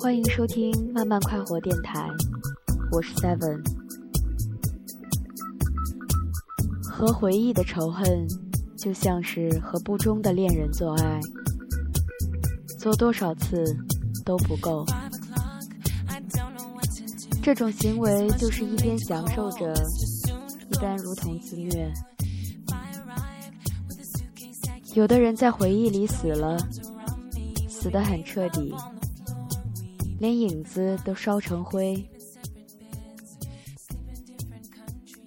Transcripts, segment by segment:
欢迎收听慢慢快活电台，我是 Seven。和回忆的仇恨，就像是和不忠的恋人做爱，做多少次都不够。这种行为就是一边享受着，一边如同自虐。有的人在回忆里死了，死得很彻底。连影子都烧成灰，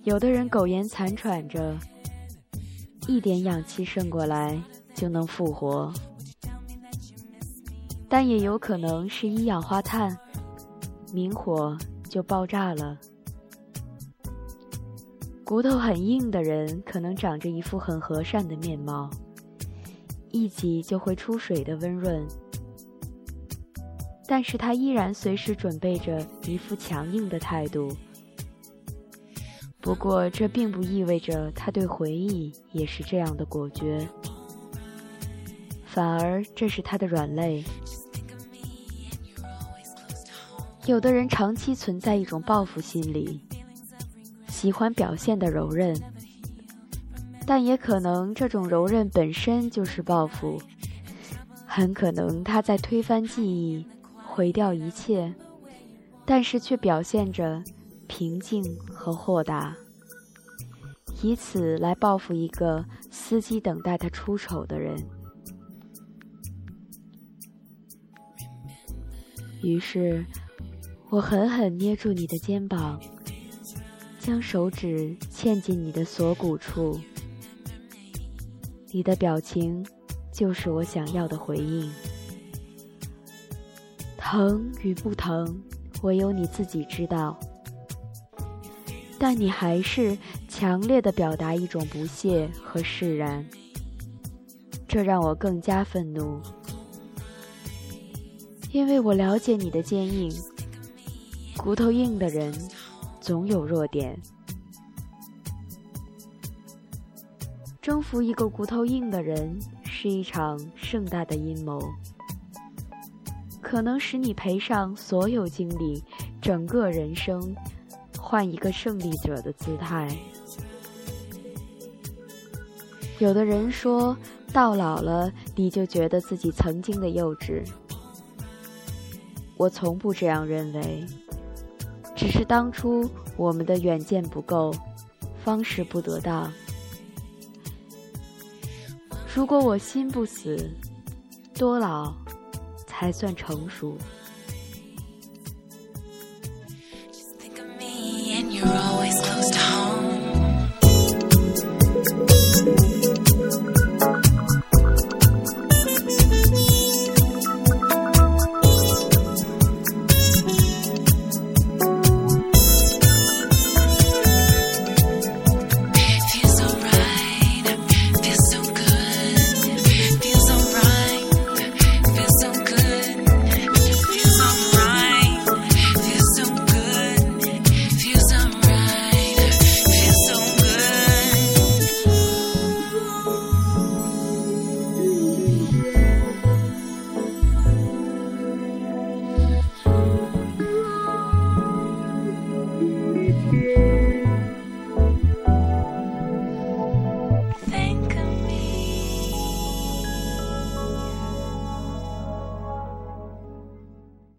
有的人苟延残喘着，一点氧气渗过来就能复活，但也有可能是一氧化碳，明火就爆炸了。骨头很硬的人，可能长着一副很和善的面貌，一挤就会出水的温润。但是他依然随时准备着一副强硬的态度。不过，这并不意味着他对回忆也是这样的果决，反而这是他的软肋。有的人长期存在一种报复心理，喜欢表现的柔韧，但也可能这种柔韧本身就是报复，很可能他在推翻记忆。毁掉一切，但是却表现着平静和豁达，以此来报复一个司机等待他出丑的人。于是，我狠狠捏住你的肩膀，将手指嵌进你的锁骨处，你的表情就是我想要的回应。疼与不疼，唯有你自己知道。但你还是强烈的表达一种不屑和释然，这让我更加愤怒，因为我了解你的坚硬。骨头硬的人总有弱点，征服一个骨头硬的人是一场盛大的阴谋。可能使你赔上所有精力，整个人生，换一个胜利者的姿态。有的人说到老了，你就觉得自己曾经的幼稚。我从不这样认为，只是当初我们的远见不够，方式不得当。如果我心不死，多老？还算成熟。